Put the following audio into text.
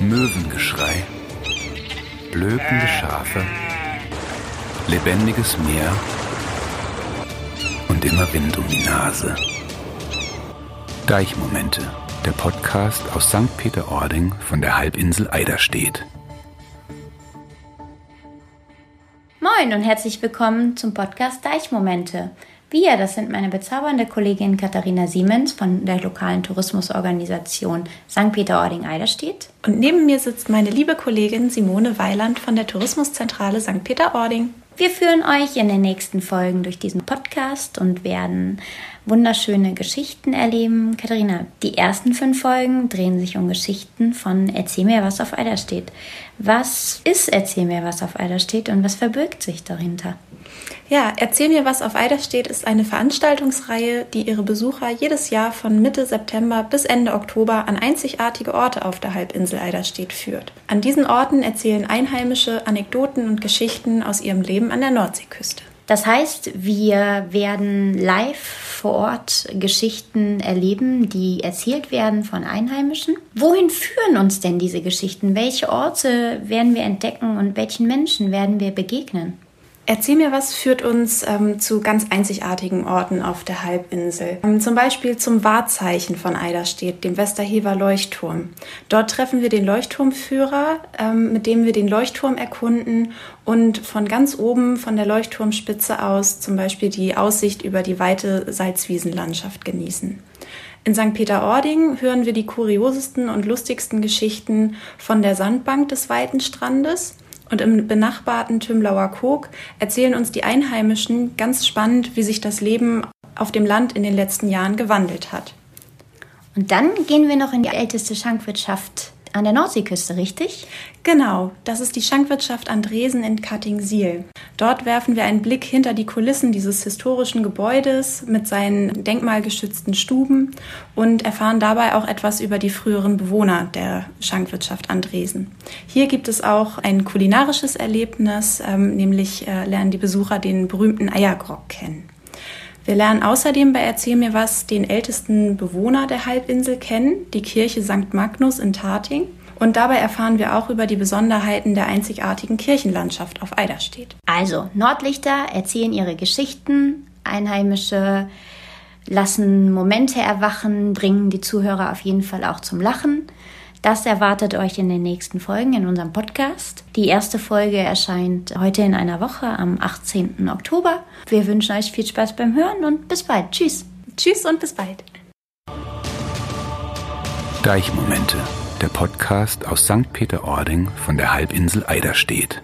Möwengeschrei, blökende Schafe, lebendiges Meer und immer Wind um die Nase. Deichmomente, der Podcast aus St. Peter-Ording von der Halbinsel Eiderstedt. Moin und herzlich willkommen zum Podcast Deichmomente. Wir, das sind meine bezaubernde Kollegin Katharina Siemens von der lokalen Tourismusorganisation St. Peter-Ording-Eiderstedt. Und neben mir sitzt meine liebe Kollegin Simone Weiland von der Tourismuszentrale St. Peter-Ording. Wir führen euch in den nächsten Folgen durch diesen Podcast und werden wunderschöne Geschichten erleben. Katharina, die ersten fünf Folgen drehen sich um Geschichten von Erzähl mir, was auf Eider steht. Was ist Erzähl mir, was auf Eider steht und was verbirgt sich dahinter? Ja, Erzähl mir, was auf Eider steht, ist eine Veranstaltungsreihe, die ihre Besucher jedes Jahr von Mitte September bis Ende Oktober an einzigartige Orte auf der Halbinsel Eiderstedt führt. An diesen Orten erzählen Einheimische Anekdoten und Geschichten aus ihrem Leben an der Nordseeküste. Das heißt, wir werden live vor Ort Geschichten erleben, die erzählt werden von Einheimischen. Wohin führen uns denn diese Geschichten? Welche Orte werden wir entdecken und welchen Menschen werden wir begegnen? Erzähl mir was führt uns ähm, zu ganz einzigartigen Orten auf der Halbinsel. Ähm, zum Beispiel zum Wahrzeichen von Eiderstedt, dem Westerhever Leuchtturm. Dort treffen wir den Leuchtturmführer, ähm, mit dem wir den Leuchtturm erkunden und von ganz oben von der Leuchtturmspitze aus zum Beispiel die Aussicht über die weite Salzwiesenlandschaft genießen. In St. Peter-Ording hören wir die kuriosesten und lustigsten Geschichten von der Sandbank des weiten Strandes und im benachbarten Tümlauer Kog erzählen uns die Einheimischen ganz spannend, wie sich das Leben auf dem Land in den letzten Jahren gewandelt hat. Und dann gehen wir noch in die älteste Schankwirtschaft an der Nordseeküste, richtig? Genau, das ist die Schankwirtschaft Andresen in Kattingsiel. Dort werfen wir einen Blick hinter die Kulissen dieses historischen Gebäudes mit seinen denkmalgeschützten Stuben und erfahren dabei auch etwas über die früheren Bewohner der Schankwirtschaft Andresen. Hier gibt es auch ein kulinarisches Erlebnis, ähm, nämlich äh, lernen die Besucher den berühmten Eiergrog kennen. Wir lernen außerdem bei Erzähl mir was den ältesten Bewohner der Halbinsel kennen, die Kirche St. Magnus in Tating. Und dabei erfahren wir auch über die Besonderheiten der einzigartigen Kirchenlandschaft auf Eiderstedt. Also, Nordlichter erzählen ihre Geschichten, Einheimische lassen Momente erwachen, bringen die Zuhörer auf jeden Fall auch zum Lachen. Das erwartet euch in den nächsten Folgen in unserem Podcast. Die erste Folge erscheint heute in einer Woche am 18. Oktober. Wir wünschen euch viel Spaß beim Hören und bis bald. Tschüss. Tschüss und bis bald. Deichmomente, der Podcast aus St. Peter-Ording von der Halbinsel Eiderstedt.